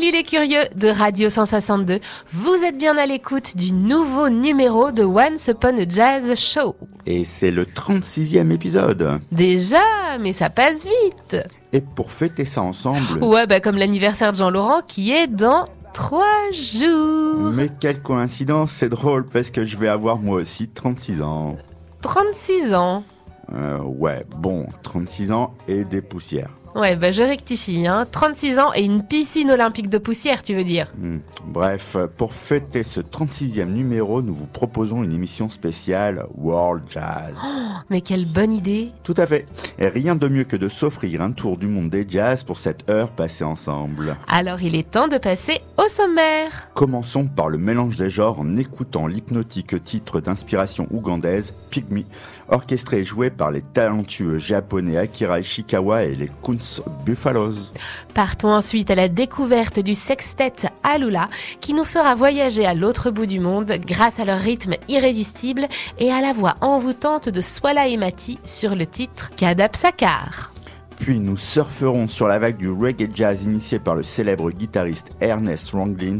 Salut les curieux de Radio 162, vous êtes bien à l'écoute du nouveau numéro de Once Upon a Jazz Show. Et c'est le 36e épisode. Déjà, mais ça passe vite. Et pour fêter ça ensemble... Ouais, bah comme l'anniversaire de Jean-Laurent qui est dans trois jours. Mais quelle coïncidence, c'est drôle parce que je vais avoir moi aussi 36 ans. 36 ans euh, Ouais, bon, 36 ans et des poussières. Ouais, bah je rectifie, hein. 36 ans et une piscine olympique de poussière, tu veux dire hmm. Bref, pour fêter ce 36e numéro, nous vous proposons une émission spéciale World Jazz. Oh, mais quelle bonne idée Tout à fait. Et rien de mieux que de s'offrir un tour du monde des jazz pour cette heure passée ensemble. Alors il est temps de passer au sommaire. Commençons par le mélange des genres en écoutant l'hypnotique titre d'inspiration ougandaise, Pygmy, orchestré et joué par les talentueux japonais Akira Ishikawa et les Kunz Buffaloes. Partons ensuite à la découverte du sextet Alula qui nous fera voyager à l'autre bout du monde grâce à leur rythme irrésistible et à la voix envoûtante de Swala Emati sur le titre Kadab Sakar. Puis nous surferons sur la vague du reggae jazz initié par le célèbre guitariste Ernest Ranglin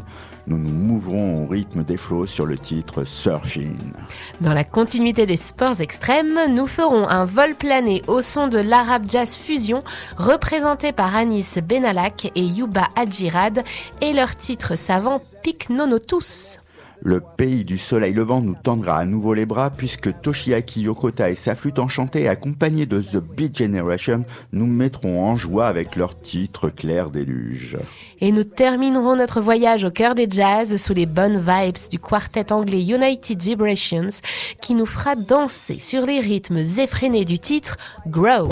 nous nous mouvrons au rythme des flots sur le titre Surfing. Dans la continuité des sports extrêmes, nous ferons un vol plané au son de l'Arab Jazz Fusion, représenté par Anis Benalak et Yuba Adjirad, et leur titre savant Pic Nonotus. Le pays du soleil levant nous tendra à nouveau les bras puisque Toshiaki Yokota et sa flûte enchantée accompagnés de The Beat Generation nous mettront en joie avec leur titre Clair déluge. Et nous terminerons notre voyage au cœur des jazz sous les bonnes vibes du quartet anglais United Vibrations qui nous fera danser sur les rythmes effrénés du titre Grow.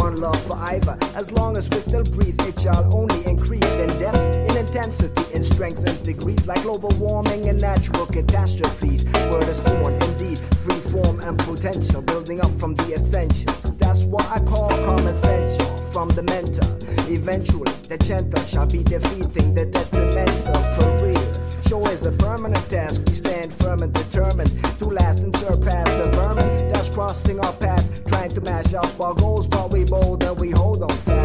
Catastrophes. Word is born, indeed, free form and potential, building up from the essentials. That's what I call common sense from the mentor. Eventually, the gentle shall be defeating the detrimental for real. Show is a permanent task. We stand firm and determined to last and surpass the vermin that's crossing our path, trying to mash up our goals. But we bold and we hold on fast.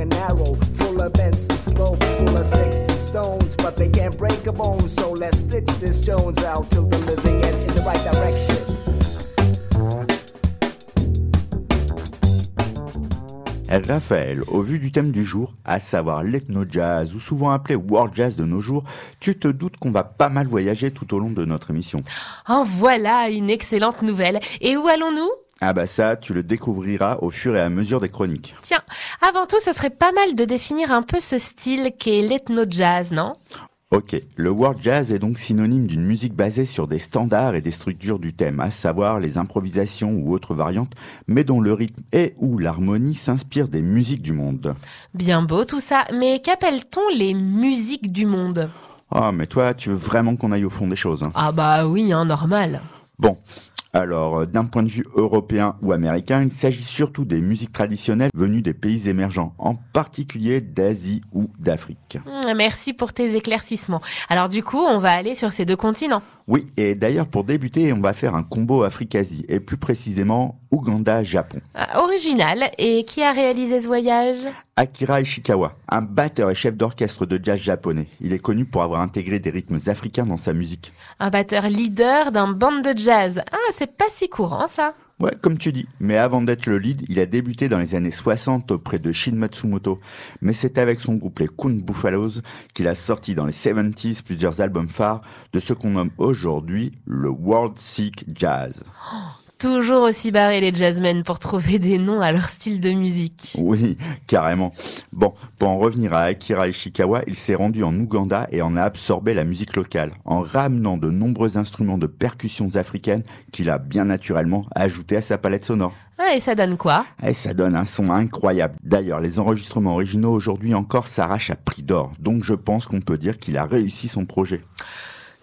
Long and narrow, full of bends and slopes, full of sticks stones, but they can't break a bone. So let's stitch this Jones out till the living end in the right direction. Raphaël, au vu du thème du jour, à savoir l'ethno-jazz, ou souvent appelé world jazz de nos jours, tu te doutes qu'on va pas mal voyager tout au long de notre émission. En voilà une excellente nouvelle. Et où allons-nous? Ah bah ça, tu le découvriras au fur et à mesure des chroniques. Tiens, avant tout, ce serait pas mal de définir un peu ce style qu'est l'ethno-jazz, non? Ok, le world jazz est donc synonyme d'une musique basée sur des standards et des structures du thème, à savoir les improvisations ou autres variantes, mais dont le rythme et ou l'harmonie s'inspirent des musiques du monde. Bien beau tout ça, mais qu'appelle-t-on les musiques du monde? Ah, mais toi, tu veux vraiment qu'on aille au fond des choses hein? Ah bah oui, hein, normal. Bon, alors, euh, d'un point de vue européen ou américain, il s'agit surtout des musiques traditionnelles venues des pays émergents, en particulier d'Asie ou d'Afrique. Mmh, merci pour tes éclaircissements. Alors du coup, on va aller sur ces deux continents. Oui, et d'ailleurs pour débuter, on va faire un combo Afrique-Asie, et plus précisément Ouganda-Japon. Ah, original, et qui a réalisé ce voyage? Akira Ishikawa, un batteur et chef d'orchestre de jazz japonais. Il est connu pour avoir intégré des rythmes africains dans sa musique. Un batteur leader d'un band de jazz. Ah, c'est pas si courant ça. Ouais, comme tu dis. Mais avant d'être le lead, il a débuté dans les années 60 auprès de Shin Matsumoto. Mais c'est avec son groupe les Kun Buffaloes qu'il a sorti dans les 70s plusieurs albums phares de ce qu'on nomme aujourd'hui le World Sick Jazz. Oh, Toujours aussi barrés les jazzmen pour trouver des noms à leur style de musique. Oui, carrément. Bon, pour en revenir à Akira Ishikawa, il s'est rendu en Ouganda et en a absorbé la musique locale, en ramenant de nombreux instruments de percussions africaines qu'il a bien naturellement ajoutés à sa palette sonore. Ah, et ça donne quoi? Et ça donne un son incroyable. D'ailleurs, les enregistrements originaux aujourd'hui encore s'arrachent à prix d'or, donc je pense qu'on peut dire qu'il a réussi son projet.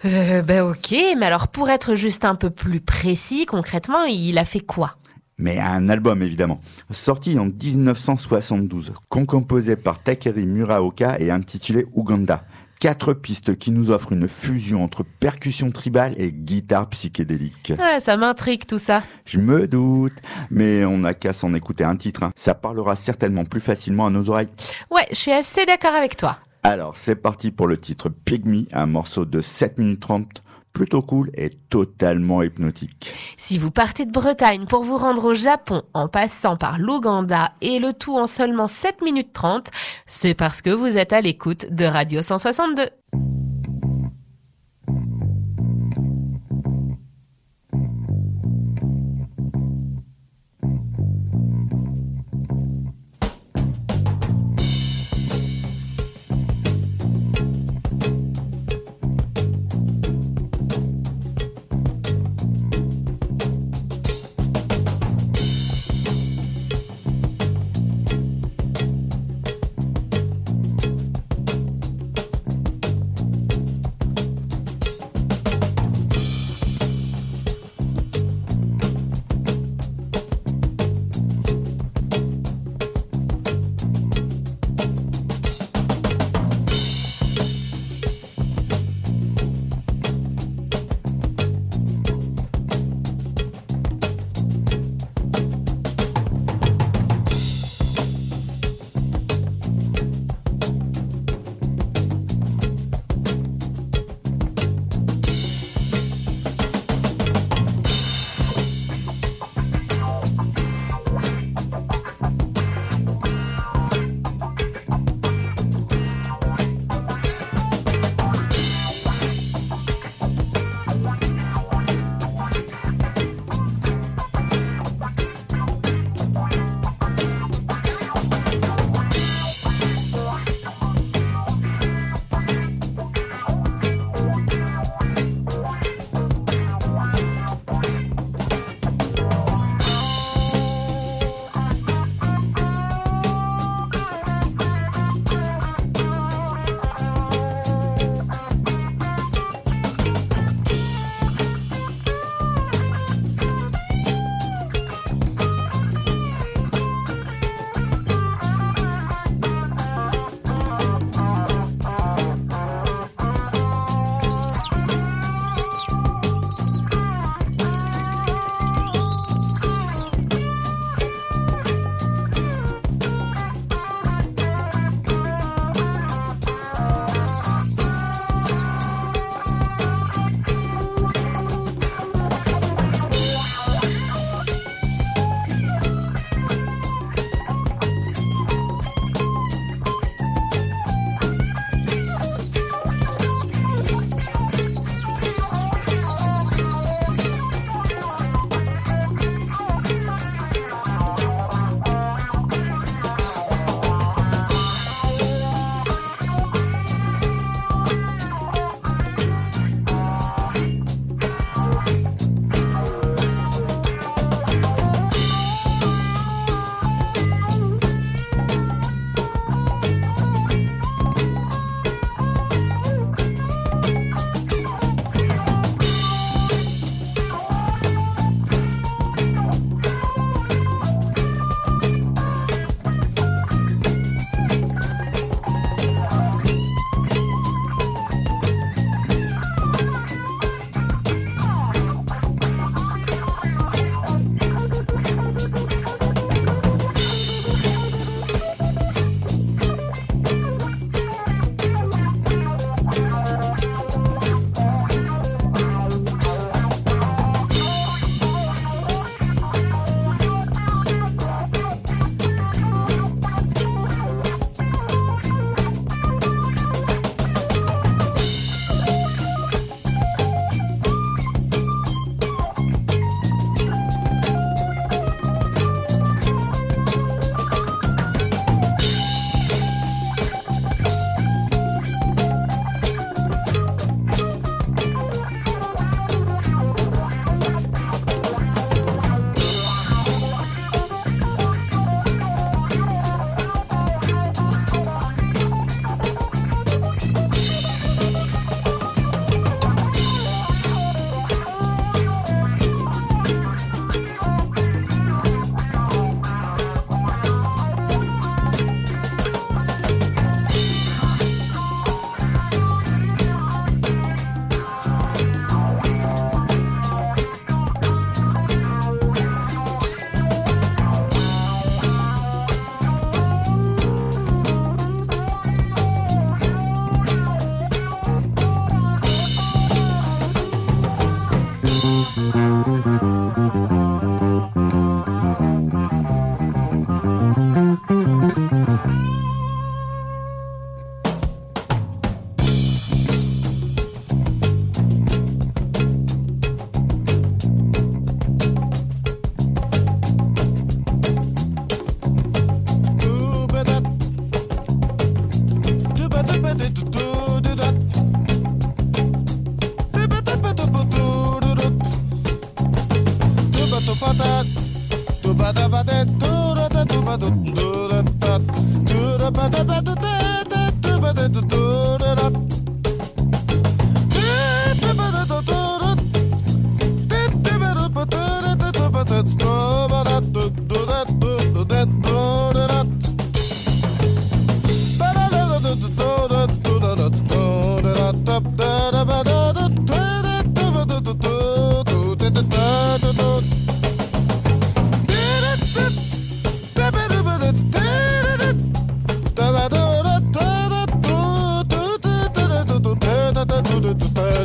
Euh, ben ok, mais alors pour être juste un peu plus précis, concrètement, il a fait quoi? Mais un album évidemment, sorti en 1972, composé par Takeri Muraoka et intitulé Uganda. Quatre pistes qui nous offrent une fusion entre percussion tribale et guitare psychédélique. Ouais, ça m'intrigue tout ça. Je me doute, mais on n'a qu'à s'en écouter un titre. Hein. Ça parlera certainement plus facilement à nos oreilles. Ouais, je suis assez d'accord avec toi. Alors, c'est parti pour le titre Pygmy, un morceau de 7 minutes 30 plutôt cool et totalement hypnotique. Si vous partez de Bretagne pour vous rendre au Japon en passant par l'Ouganda et le tout en seulement 7 minutes 30, c'est parce que vous êtes à l'écoute de Radio 162.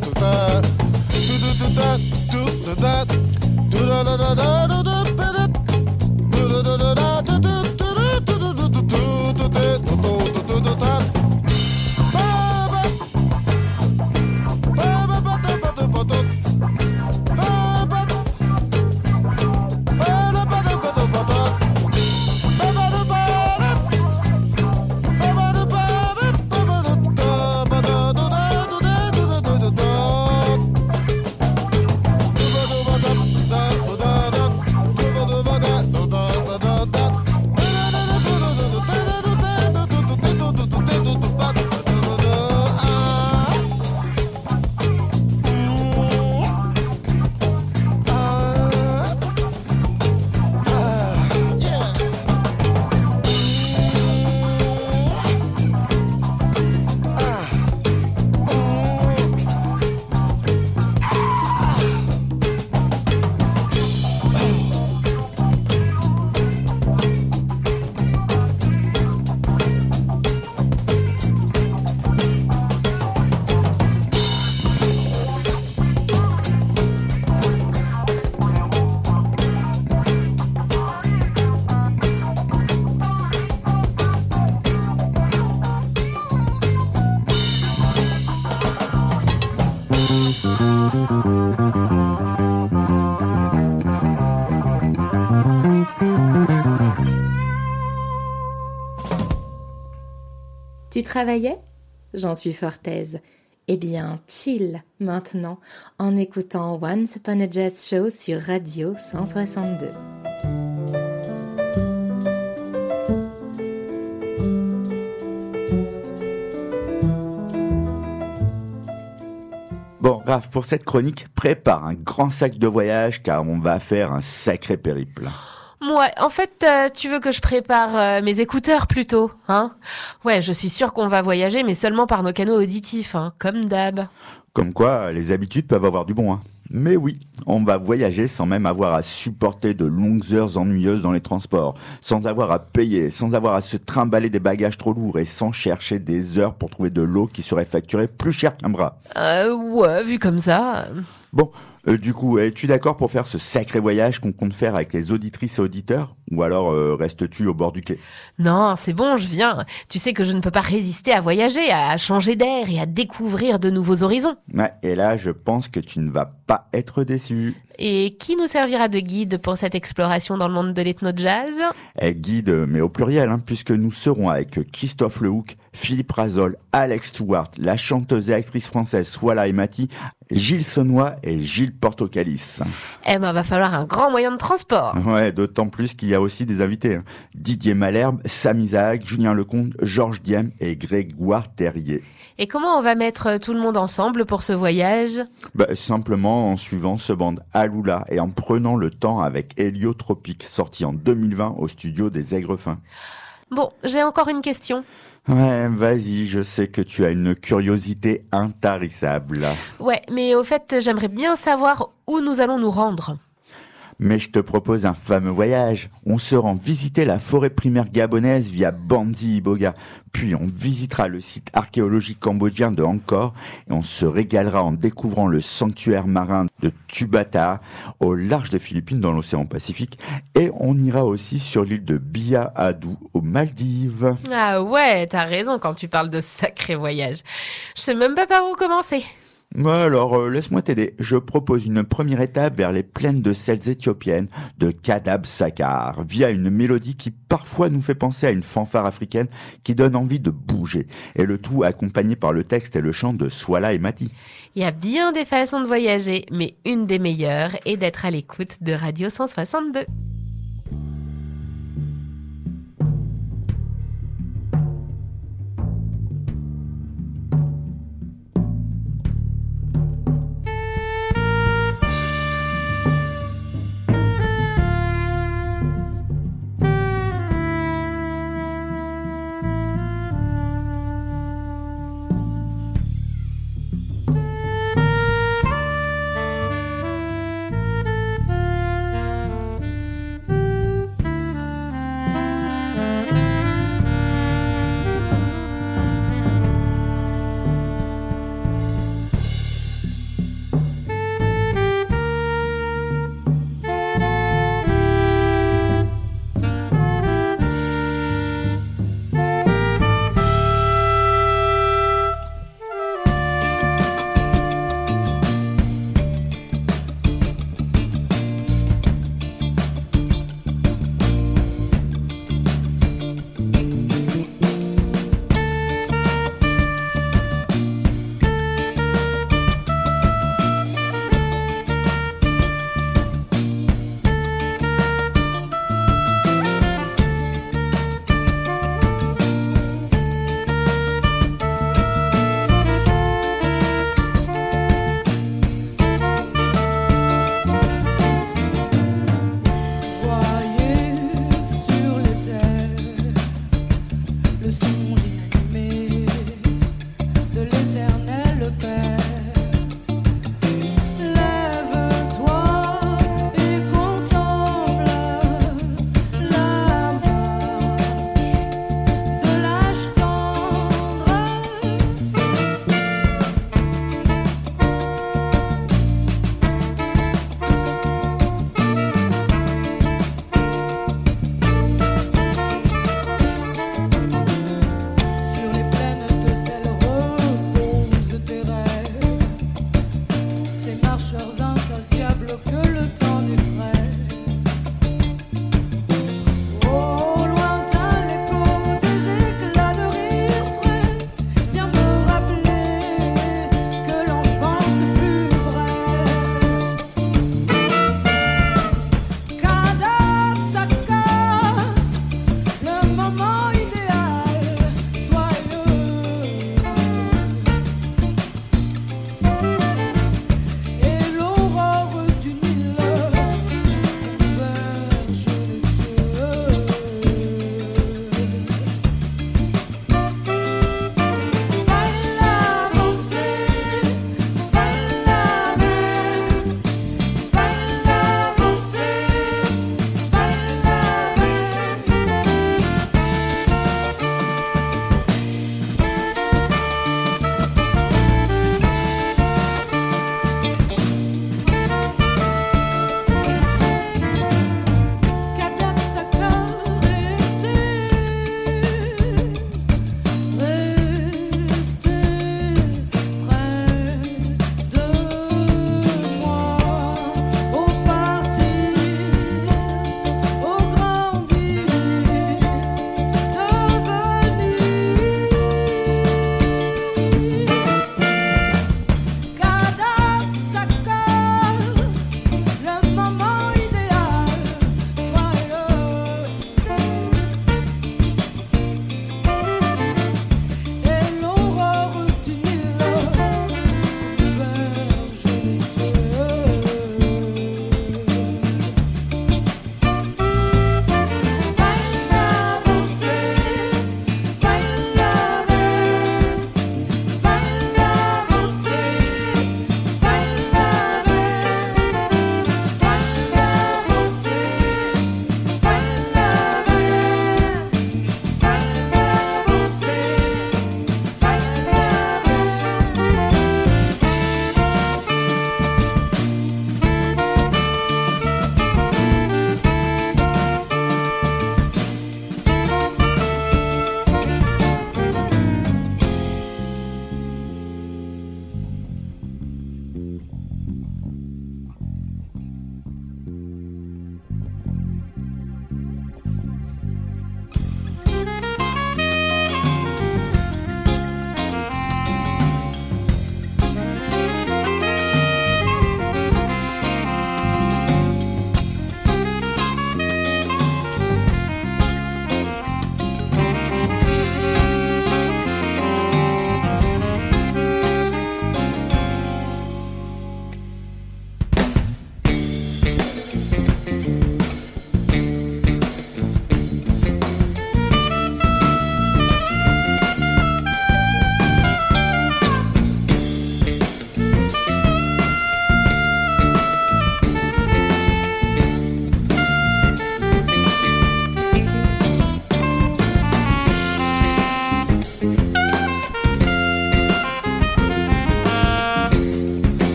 tutar Tu travaillais? J'en suis fort aise. Eh bien, chill maintenant en écoutant Once Upon a Jazz Show sur Radio 162. Bon, Raph, pour cette chronique, prépare un grand sac de voyage car on va faire un sacré périple. Ouais, en fait, euh, tu veux que je prépare euh, mes écouteurs plutôt, hein? Ouais, je suis sûre qu'on va voyager, mais seulement par nos canaux auditifs, hein, comme d'hab. Comme quoi, les habitudes peuvent avoir du bon. Hein. Mais oui, on va voyager sans même avoir à supporter de longues heures ennuyeuses dans les transports, sans avoir à payer, sans avoir à se trimballer des bagages trop lourds et sans chercher des heures pour trouver de l'eau qui serait facturée plus cher qu'un bras. Euh, ouais, vu comme ça. Bon, euh, du coup, es-tu d'accord pour faire ce sacré voyage qu'on compte faire avec les auditrices et auditeurs Ou alors euh, restes-tu au bord du quai? Non, c'est bon, je viens. Tu sais que je ne peux pas résister à voyager, à changer d'air et à découvrir de nouveaux horizons. Ouais, et là, je pense que tu ne vas pas être déçu. Et qui nous servira de guide pour cette exploration dans le monde de l'ethno-jazz? Eh, Guide, mais au pluriel, hein, puisque nous serons avec Christophe Lehoucq, Philippe Razol, Alex Stewart, la chanteuse et actrice française Swala Emati, Gilles Sonnois et Gilles Portocalis. Eh ben, va falloir un grand moyen de transport. Ouais, d'autant plus qu'il y a aussi des invités. hein. Didier Malherbe, Sam Isaac, Julien Lecomte, Georges Diem et Grégoire Terrier. Et comment on va mettre tout le monde ensemble pour ce voyage? Bah, simplement en suivant ce band Alula et en prenant le temps avec Héliotropique, sorti en 2020 au studio des Aigrefins. Bon, j'ai encore une question. Ouais, vas-y, je sais que tu as une curiosité intarissable. Ouais, mais au fait, j'aimerais bien savoir où nous allons nous rendre. Mais je te propose un fameux voyage. On se rend visiter la forêt primaire gabonaise via Bandi Iboga. Puis on visitera le site archéologique cambodgien de Angkor et on se régalera en découvrant le sanctuaire marin de Tubata au large des Philippines dans l'océan Pacifique. Et on ira aussi sur l'île de Bia Adu aux Maldives. Ah ouais, t'as raison quand tu parles de sacré voyage. Je sais même pas par où commencer. Alors euh, laisse-moi t'aider. Je propose une première étape vers les plaines de sels éthiopiennes de Kadab Sakar, via une mélodie qui parfois nous fait penser à une fanfare africaine qui donne envie de bouger, et le tout accompagné par le texte et le chant de Swala et Mati. Il y a bien des façons de voyager, mais une des meilleures est d'être à l'écoute de Radio 162.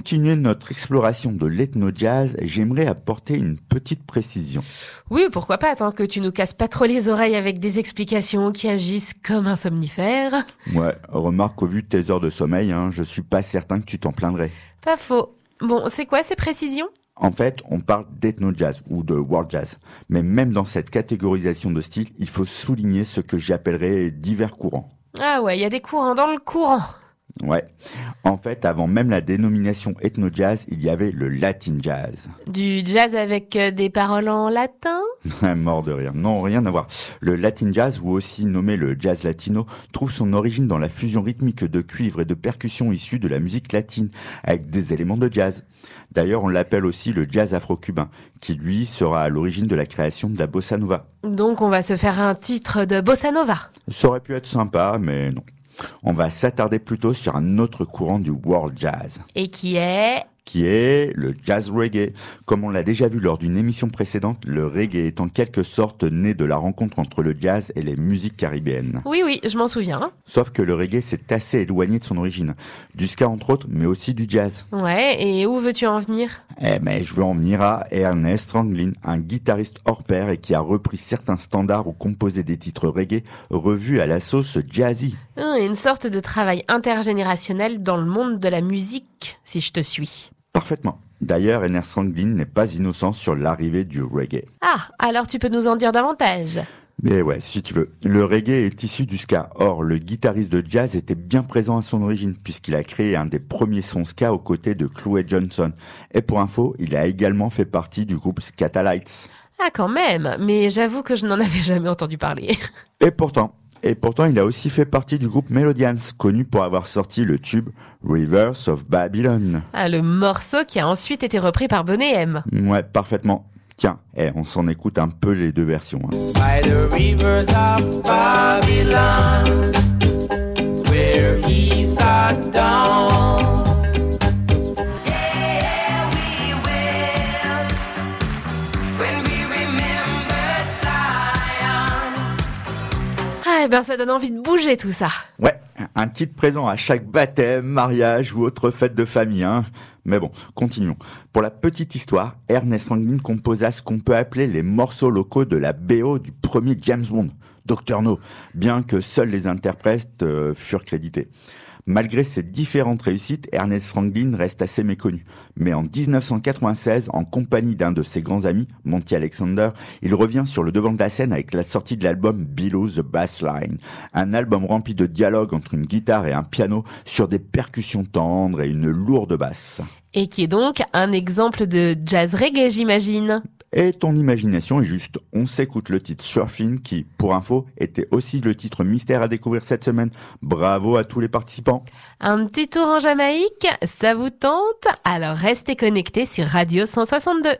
Continuer notre exploration de l'ethno-jazz, j'aimerais apporter une petite précision. Oui, pourquoi pas, tant que tu nous casses pas trop les oreilles avec des explications qui agissent comme un somnifère. Ouais, remarque au vu de tes heures de sommeil, hein, je suis pas certain que tu t'en plaindrais. Pas faux. Bon, c'est quoi ces précisions? En fait, on parle d'ethno-jazz ou de world jazz. Mais même dans cette catégorisation de style, il faut souligner ce que j'appellerais divers courants. Ah ouais, il y a des courants dans le courant. Ouais. En fait, avant même la dénomination ethno-jazz, il y avait le latin jazz. Du jazz avec euh, des paroles en latin? Mort de rire. Non, rien à voir. Le latin jazz, ou aussi nommé le jazz latino, trouve son origine dans la fusion rythmique de cuivre et de percussions issues de la musique latine, avec des éléments de jazz. D'ailleurs, on l'appelle aussi le jazz afro-cubain, qui lui sera à l'origine de la création de la bossa nova. Donc on va se faire un titre de bossa nova. Ça aurait pu être sympa, mais non. On va s'attarder plutôt sur un autre courant du world jazz, Et qui est qui est le jazz reggae. Comme on l'a déjà vu lors d'une émission précédente, le reggae est en quelque sorte né de la rencontre entre le jazz et les musiques caribéennes. Oui, oui, je m'en souviens. Sauf que le reggae s'est assez éloigné de son origine. Du ska entre autres, mais aussi du jazz. Ouais, et où veux-tu en venir? Eh mais je veux en venir à Ernest Ranglin, un guitariste hors pair et qui a repris certains standards ou composé des titres reggae revus à la sauce jazzy. Hum, Une sorte de travail intergénérationnel dans le monde de la musique, si je te suis. Parfaitement. D'ailleurs, Ernest Ranglin n'est pas innocent sur l'arrivée du reggae. Ah, alors tu peux nous en dire davantage Mais ouais, si tu veux. Le reggae est issu du ska. Or, le guitariste de jazz était bien présent à son origine, puisqu'il a créé un des premiers sons ska aux côtés de Chloé Johnson. Et pour info, il a également fait partie du groupe Scatalites. Ah quand même, mais j'avoue que je n'en avais jamais entendu parler. Et pourtant, et pourtant, il a aussi fait partie du groupe Melodians, connu pour avoir sorti le tube Rivers of Babylon. Ah, le morceau qui a ensuite été repris par Bonnet M. Ouais, parfaitement. Tiens, eh, on s'en écoute un peu les deux versions. hein. by the rivers of Babylon, where he sat down. Eh ben ça donne envie de bouger tout ça. Ouais, un titre présent à chaque baptême, mariage ou autre fête de famille. Hein. Mais bon, continuons. Pour la petite histoire, Ernest Ranglin composa ce qu'on peut appeler les morceaux locaux de la BO du premier James Bond, Dr No, bien que seuls les interprètes euh, furent crédités. Malgré ses différentes réussites, Ernest Franklin reste assez méconnu. Mais en 1996, en compagnie d'un de ses grands amis, Monty Alexander, il revient sur le devant de la scène avec la sortie de l'album Below the Bass Line, un album rempli de dialogues entre une guitare et un piano sur des percussions tendres et une lourde basse. Et qui est donc un exemple de jazz reggae, j'imagine. Et ton imagination est juste. On s'écoute le titre Surfing qui, pour info, était aussi le titre mystère à découvrir cette semaine. Bravo à tous les participants. Un petit tour en Jamaïque, ça vous tente? Alors restez connectés sur Radio 162.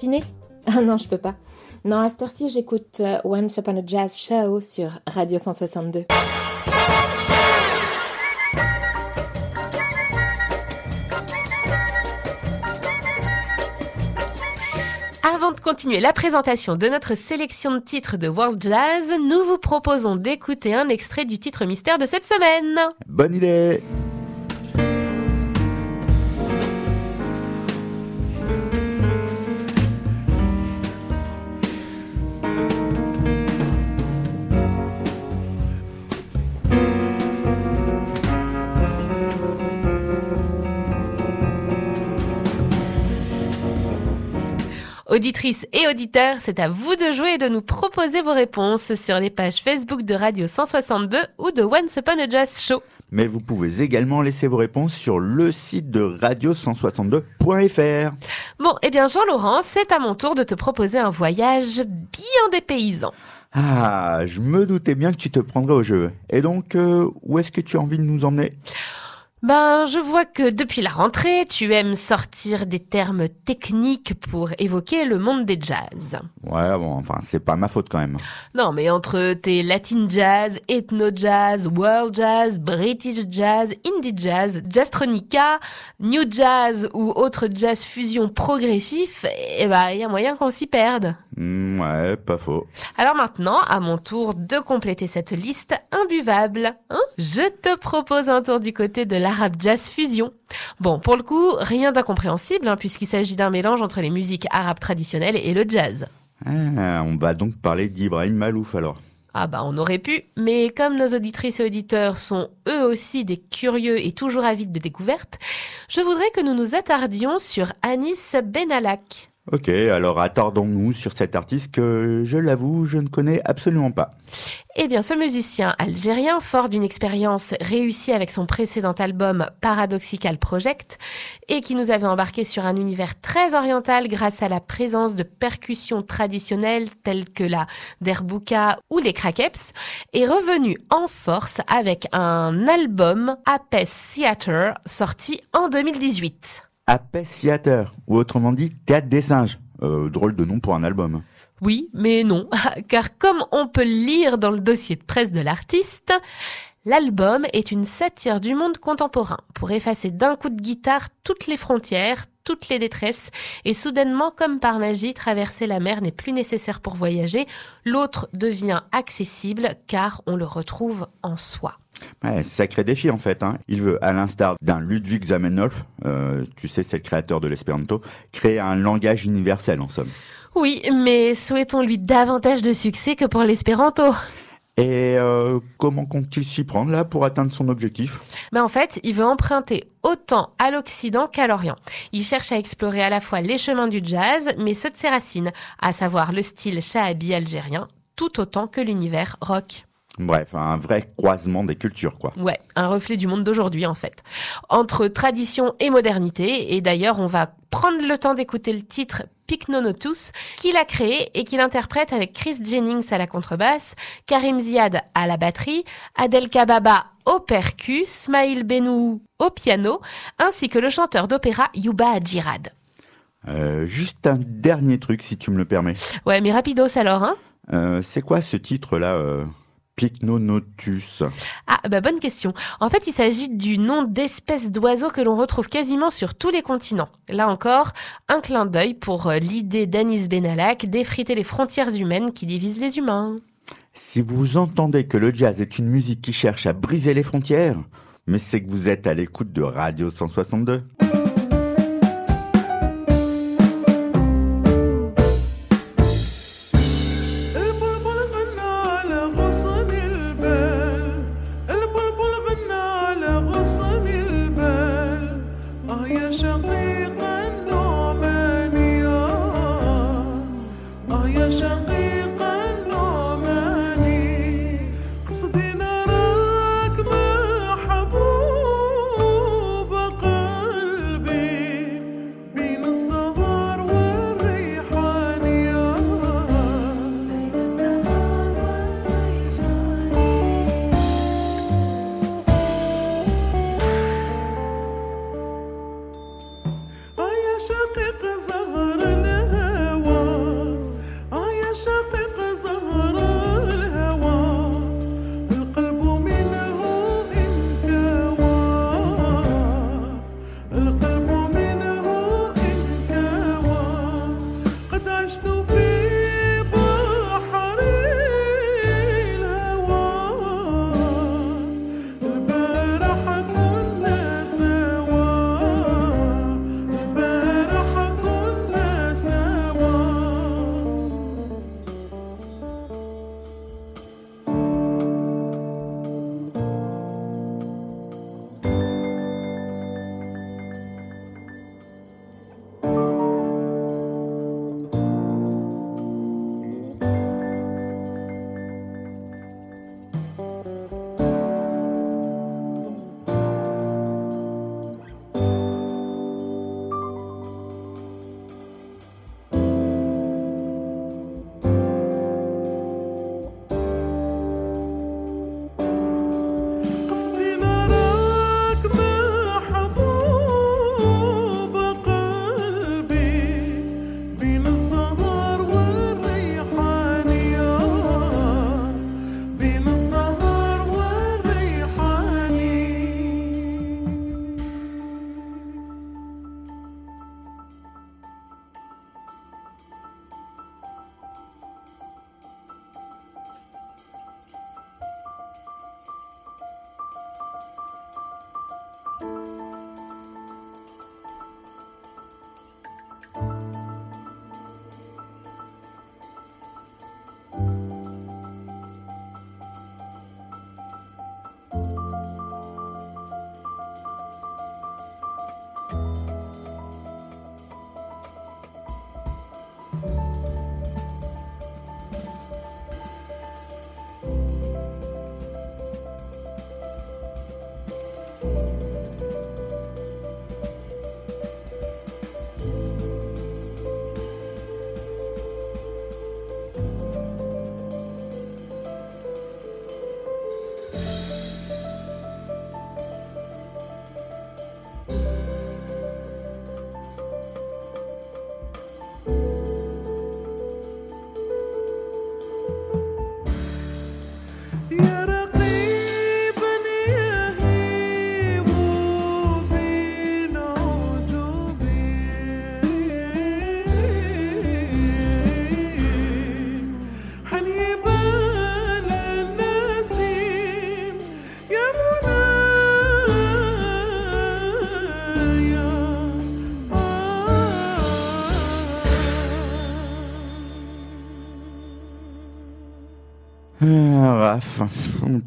Ciné Ah non, je peux pas. Non, à cette heure-ci, j'écoute euh, Once Upon a Jazz Show sur Radio 162. Avant de continuer la présentation de notre sélection de titres de World Jazz, nous vous proposons d'écouter un extrait du titre mystère de cette semaine. Bonne idée Auditrices et auditeurs, c'est à vous de jouer et de nous proposer vos réponses sur les pages Facebook de Radio 162 ou de Once Upon a Jazz Show. Mais vous pouvez également laisser vos réponses sur le site de radio162.fr. Bon, eh bien Jean-Laurent, c'est à mon tour de te proposer un voyage bien dépaysant. Ah, je me doutais bien que tu te prendrais au jeu. Et donc, euh, où est-ce que tu as envie de nous emmener? Ben, je vois que depuis la rentrée, tu aimes sortir des termes techniques pour évoquer le monde des jazz. Ouais, bon, enfin, c'est pas ma faute quand même. Non, mais entre tes latin jazz, ethno jazz, world jazz, british jazz, indie jazz, jazztronica, new jazz ou autre jazz fusion progressif, eh ben, il y a moyen qu'on s'y perde. Hmm, ouais, pas faux. Alors maintenant, à mon tour de compléter cette liste imbuvable. Hein? Je te propose un tour du côté de l'arabe jazz fusion. Bon, pour le coup, rien d'incompréhensible, hein, puisqu'il s'agit d'un mélange entre les musiques arabes traditionnelles et le jazz. Ah, on va donc parler d'Ibrahim Malouf alors. Ah bah on aurait pu, mais comme nos auditrices et auditeurs sont eux aussi des curieux et toujours avides de découvertes, je voudrais que nous nous attardions sur Anis Benalak. Ok, alors attardons-nous sur cet artiste que, je l'avoue, je ne connais absolument pas. Eh bien, ce musicien algérien, fort d'une expérience réussie avec son précédent album Paradoxical Project, et qui nous avait embarqué sur un univers très oriental grâce à la présence de percussions traditionnelles telles que la derbouka ou les krakeps, est revenu en force avec un album Apes Theater sorti en 2018. Apessiateur, ou autrement dit, théâtre des singes. Euh, drôle de nom pour un album. Oui, mais non, car comme on peut le lire dans le dossier de presse de l'artiste, l'album est une satire du monde contemporain pour effacer d'un coup de guitare toutes les frontières, toutes les détresses, et soudainement, comme par magie, traverser la mer n'est plus nécessaire pour voyager, l'autre devient accessible car on le retrouve en soi. Ouais, sacré défi en fait. Hein. Il veut, à l'instar d'un Ludwig Zamenhof, euh, tu sais, c'est le créateur de l'espéranto, créer un langage universel en somme. Oui, mais souhaitons-lui davantage de succès que pour l'espéranto. Et euh, comment compte-t-il s'y prendre là pour atteindre son objectif? Ben en fait, il veut emprunter autant à l'Occident qu'à l'Orient. Il cherche à explorer à la fois les chemins du jazz, mais ceux de ses racines, à savoir le style shahabi algérien, tout autant que l'univers rock. Bref, un vrai croisement des cultures quoi. Ouais, un reflet du monde d'aujourd'hui en fait. Entre tradition et modernité, et d'ailleurs on va prendre le temps d'écouter le titre Picnonotus, qu'il a créé et qu'il interprète avec Chris Jennings à la contrebasse, Karim Ziad à la batterie, Adel Kababa au percu, Smaïl Benou au piano, ainsi que le chanteur d'opéra Yuba Adjirad. Euh, juste un dernier truc si tu me le permets. Ouais, mais rapidos alors, hein Euh, c'est quoi ce titre là euh, Pycnonotus Ah, bah bonne question. En fait, il s'agit du nom d'espèce d'oiseau que l'on retrouve quasiment sur tous les continents. Là encore, un clin d'œil pour euh, l'idée d'Anis Benalak d'effriter les frontières humaines qui divisent les humains. Si vous entendez que le jazz est une musique qui cherche à briser les frontières, mais c'est que vous êtes à l'écoute de Radio 162.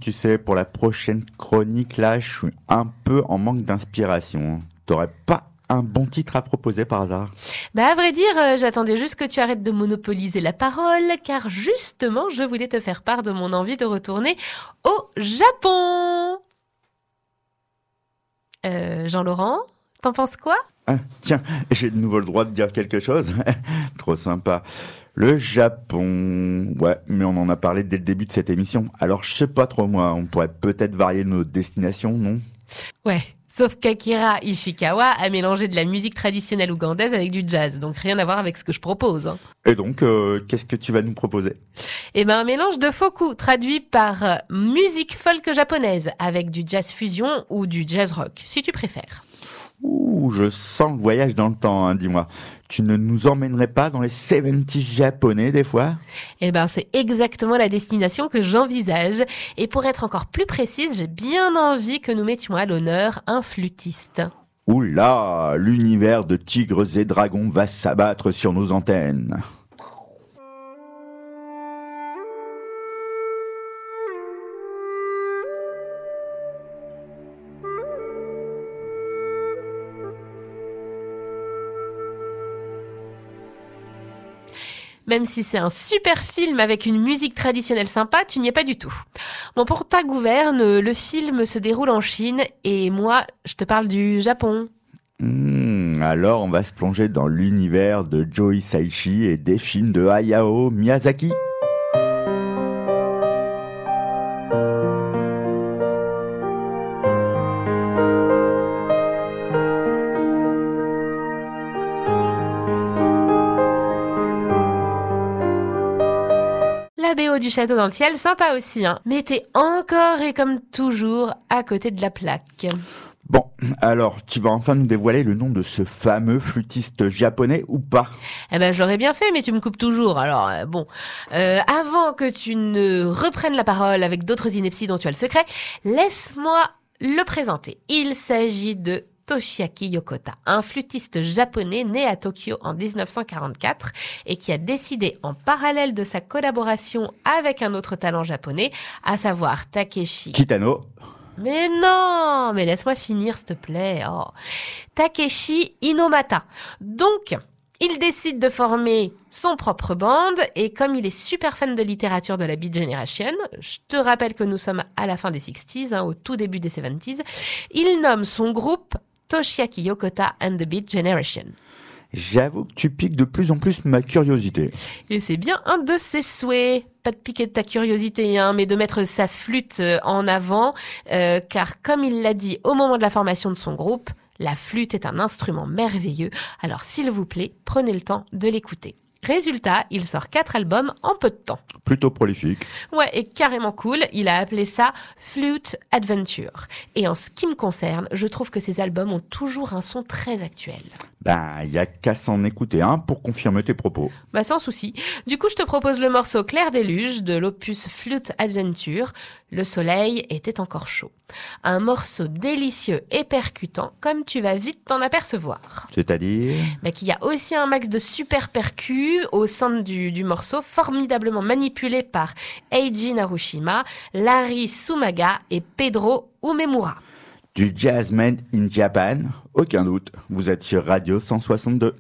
Tu sais, pour la prochaine chronique, là, je suis un peu en manque d'inspiration. T'aurais pas un bon titre à proposer par hasard? Bah à vrai dire, euh, j'attendais juste que tu arrêtes de monopoliser la parole, car justement, je voulais te faire part de mon envie de retourner au Japon. Euh, Jean-Laurent, t'en penses quoi? Ah, Tiens, j'ai de nouveau le droit de dire quelque chose. Trop sympa. Le Japon. Ouais, mais on en a parlé dès le début de cette émission. Alors, je sais pas trop moi, on pourrait peut-être varier nos destinations, non? Ouais, sauf qu'Akira Ishikawa a mélangé de la musique traditionnelle ougandaise avec du jazz, donc rien à voir avec ce que je propose. hein. Et donc, euh, qu'est-ce que tu vas nous proposer? Eh ben, un mélange de foku, traduit par euh, musique folk japonaise, avec du jazz fusion ou du jazz rock, si tu préfères. Ouh, je sens le voyage dans le temps, hein, dis-moi. Tu ne nous emmènerais pas dans les 70s japonais des fois? Eh ben, c'est exactement la destination que j'envisage. Et pour être encore plus précise, j'ai bien envie que nous mettions à l'honneur un flûtiste. Ouh là, l'univers de tigres et dragons va s'abattre sur nos antennes. Même si c'est un super film avec une musique traditionnelle sympa, tu n'y es pas du tout. Bon, pour ta gouverne, le film se déroule en Chine et moi, je te parle du Japon. Hmm, alors on va se plonger dans l'univers de Joe Hisaishi et des films de Hayao Miyazaki. Du château dans le ciel, sympa aussi, hein. Mais t'es encore et comme toujours à côté de la plaque. Bon, alors tu vas enfin nous dévoiler le nom de ce fameux flûtiste japonais ou pas? Eh ben, j'aurais bien fait, mais tu me coupes toujours. Alors, euh, bon. Euh, avant que tu ne reprennes la parole avec d'autres inepties dont tu as le secret, laisse-moi le présenter. Il s'agit de Toshiaki Yokota, un flûtiste japonais né à Tokyo en 1944 et qui a décidé en parallèle de sa collaboration avec un autre talent japonais, à savoir Takeshi Kitano. mais non, mais laisse-moi finir, s'il te plaît. Oh. Takeshi Inomata. Donc, il décide de former son propre bande et comme il est super fan de littérature de la Beat Generation, je te rappelle que nous sommes à la fin des 60s, hein, au tout début des 70s, il nomme son groupe Toshiaki Yokota and the Beat Generation. J'avoue que tu piques de plus en plus ma curiosité. Et c'est bien un de ses souhaits. Pas de piquer de ta curiosité, hein, mais de mettre sa flûte euh, en avant, euh, car comme il l'a dit au moment de la formation de son groupe, la flûte est un instrument merveilleux, alors s'il vous plaît, prenez le temps de l'écouter. Résultat, il sort quatre albums en peu de temps. Plutôt prolifique. Ouais, et carrément cool, il a appelé ça Flute Adventure. Et en ce qui me concerne, je trouve que ces albums ont toujours un son très actuel. Ben, y a qu'à s'en écouter un pour confirmer tes propos. Bah sans souci. Du coup, je te propose le morceau Clair déluge de l'opus Flute Adventure. Le soleil était encore chaud. Un morceau délicieux et percutant, comme tu vas vite t'en apercevoir. C'est-à-dire? Mais qu'il y a aussi un max de super percus au sein du, du morceau, formidablement manipulé par Eiji Narushima, Larry Sumaga et Pedro Umemura. Du jazz made in Japan Aucun doute. Vous êtes sur Radio 162.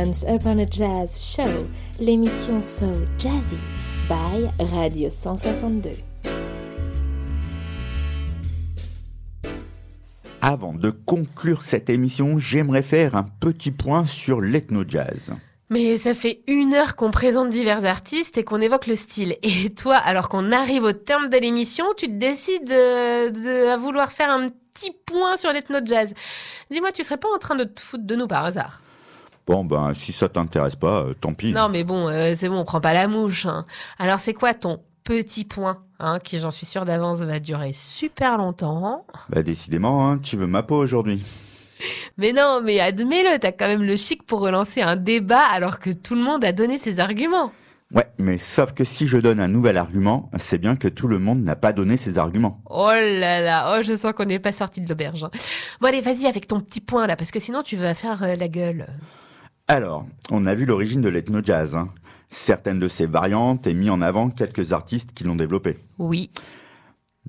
Once Upon a Jazz Show, l'émission So Jazzy by Radio 162. Avant de conclure cette émission, j'aimerais faire un petit point sur l'ethno-jazz. Mais ça fait une heure qu'on présente divers artistes et qu'on évoque le style. Et toi, alors qu'on arrive au terme de l'émission, tu te décides euh, de, à vouloir faire un petit point sur l'ethno-jazz. Dis-moi, tu serais pas en train de te foutre de nous par hasard? Bon, ben, si ça t'intéresse pas, euh, tant pis. Non, mais bon, euh, c'est bon, on prend pas la mouche. hein. Alors, c'est quoi ton petit point, hein, qui, j'en suis sûre d'avance, va durer super longtemps? Bah, décidément, hein, tu veux ma peau aujourd'hui. Mais non, mais admets-le, t'as quand même le chic pour relancer un débat alors que tout le monde a donné ses arguments. Ouais, mais sauf que si je donne un nouvel argument, c'est bien que tout le monde n'a pas donné ses arguments. Oh là là, oh je sens qu'on n'est pas sorti de l'auberge. hein. Bon allez, vas-y avec ton petit point là, parce que sinon tu vas faire euh, la gueule. Alors, on a vu l'origine de l'ethno-jazz. hein. Certaines de ses variantes et mis en avant quelques artistes qui l'ont développé. Oui.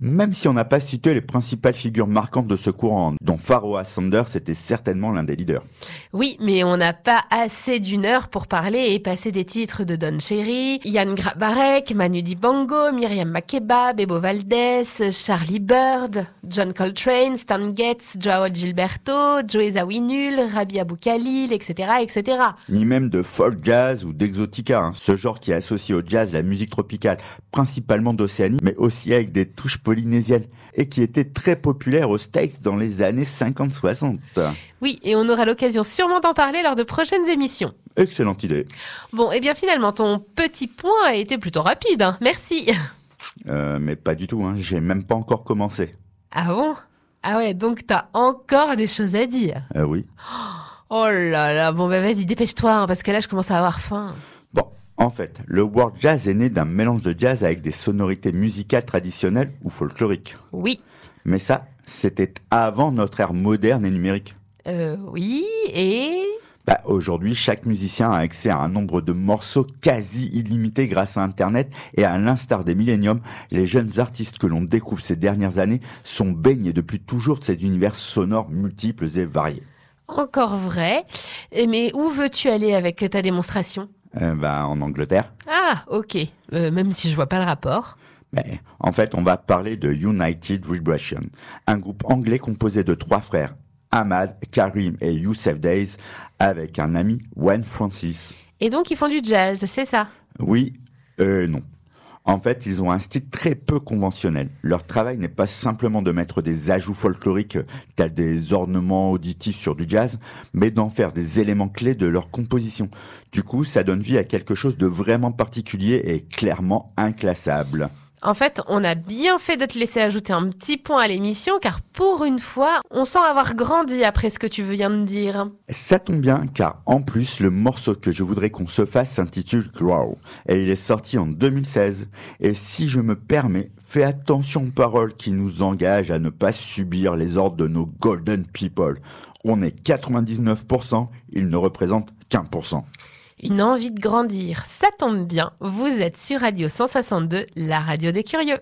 Même si on n'a pas cité les principales figures marquantes de ce courant, dont Pharoah Sanders était certainement l'un des leaders. Oui, mais on n'a pas assez d'une heure pour parler et passer des titres de Don Cherry, Yann Grabarek, Manu Dibango, Myriam Makeba, Bebo Valdez, Charlie Bird, John Coltrane, Stan Getz, Joao Gilberto, Joe Zawinul, Rabia Boukhalil, etc., etc. Ni même de folk jazz ou d'exotica, hein, ce genre qui associe au jazz la musique tropicale, principalement d'Océanie, mais aussi avec des touches polynésiennes, et qui était très populaire aux States dans les années 50-60. Oui, et on aura l'occasion sûrement d'en parler lors de prochaines émissions. Excellente idée. Bon, et bien finalement, ton petit point a été plutôt rapide. hein. Merci. Euh, mais pas du tout, hein, j'ai même pas encore commencé. Ah bon? Ah ouais, donc t'as encore des choses à dire. Euh, oui. Oh là là, bon bah vas-y, dépêche-toi, hein, parce que là je commence à avoir faim. Bon, en fait, le world jazz est né d'un mélange de jazz avec des sonorités musicales traditionnelles ou folkloriques. Oui, Mais ça, c'était avant notre ère moderne et numérique. euh, oui, et... Bah, aujourd'hui, chaque musicien a accès à un nombre de morceaux quasi illimité grâce à Internet et à l'instar des milléniums, les jeunes artistes que l'on découvre ces dernières années sont baignés depuis toujours de cet univers sonore multiples et variés. Encore vrai. Mais où veux-tu aller avec ta démonstration? Euh, bah, en Angleterre. Ah, ok. Euh, même si je vois pas le rapport. Mais en fait, on va parler de United Vibration, un groupe anglais composé de trois frères, Ahmad, Karim et Youssef Days, avec un ami, Wayne Francis. Et donc ils font du jazz, c'est ça? Oui, euh, non. En fait, ils ont un style très peu conventionnel. Leur travail n'est pas simplement de mettre des ajouts folkloriques euh, tels des ornements auditifs sur du jazz, mais d'en faire des éléments clés de leur composition. Du coup, ça donne vie à quelque chose de vraiment particulier et clairement inclassable. En fait, on a bien fait de te laisser ajouter un petit point à l'émission, car pour une fois, on sent avoir grandi après ce que tu viens de dire. Ça tombe bien car en plus le morceau que je voudrais qu'on se fasse s'intitule Grow et il est sorti en 2016 et si je me permets, fais attention aux paroles qui nous engagent à ne pas subir les ordres de nos golden people. On est 99%, ils ne représentent qu'un pour cent. Une envie de grandir, ça tombe bien, vous êtes sur Radio 162, la radio des curieux.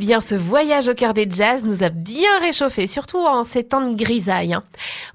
Bien, ce voyage au cœur des jazz nous a bien réchauffé, surtout en ces temps de grisaille. hein.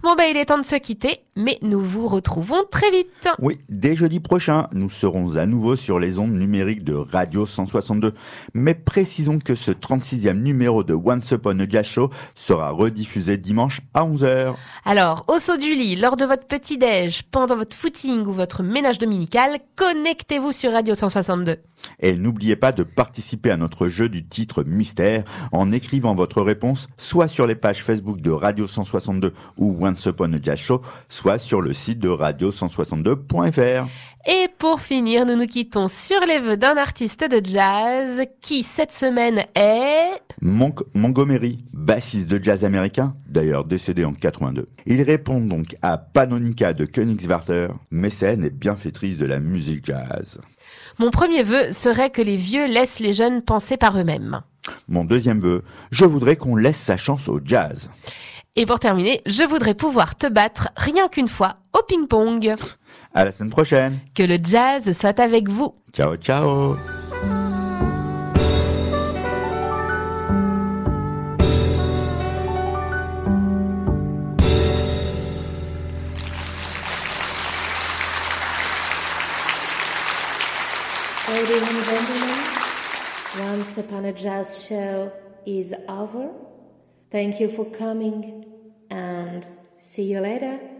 Bon, bah, il est temps de se quitter, mais nous vous retrouvons très vite. Oui, dès jeudi prochain, nous serons à nouveau sur les ondes numériques de Radio 162. Mais précisons que ce 36e numéro de Once Upon a Jazz Show sera rediffusé dimanche à 11h. Alors, au saut du lit, lors de votre petit-déj, pendant votre footing ou votre ménage dominical, connectez-vous sur Radio 162. Et n'oubliez pas de participer à notre jeu du titre mystère en écrivant votre réponse soit sur les pages Facebook de Radio 162 ou Once Upon a Jazz Show, soit sur le site de radio162.fr. Et pour finir, nous nous quittons sur les vœux d'un artiste de jazz qui, cette semaine, est... Mon- Montgomery, bassiste de jazz américain, d'ailleurs décédé en 82. Il répond donc à Panonica de Königswarter, mécène et bienfaitrice de la musique jazz. Mon premier vœu serait que les vieux laissent les jeunes penser par eux-mêmes. Mon deuxième vœu, je voudrais qu'on laisse sa chance au jazz. Et pour terminer, je voudrais pouvoir te battre rien qu'une fois au ping-pong. À la semaine prochaine. Que le jazz soit avec vous. Ciao, ciao. Ladies and gentlemen, Once Upon a Jazz show is over. Thank you for coming and see you later.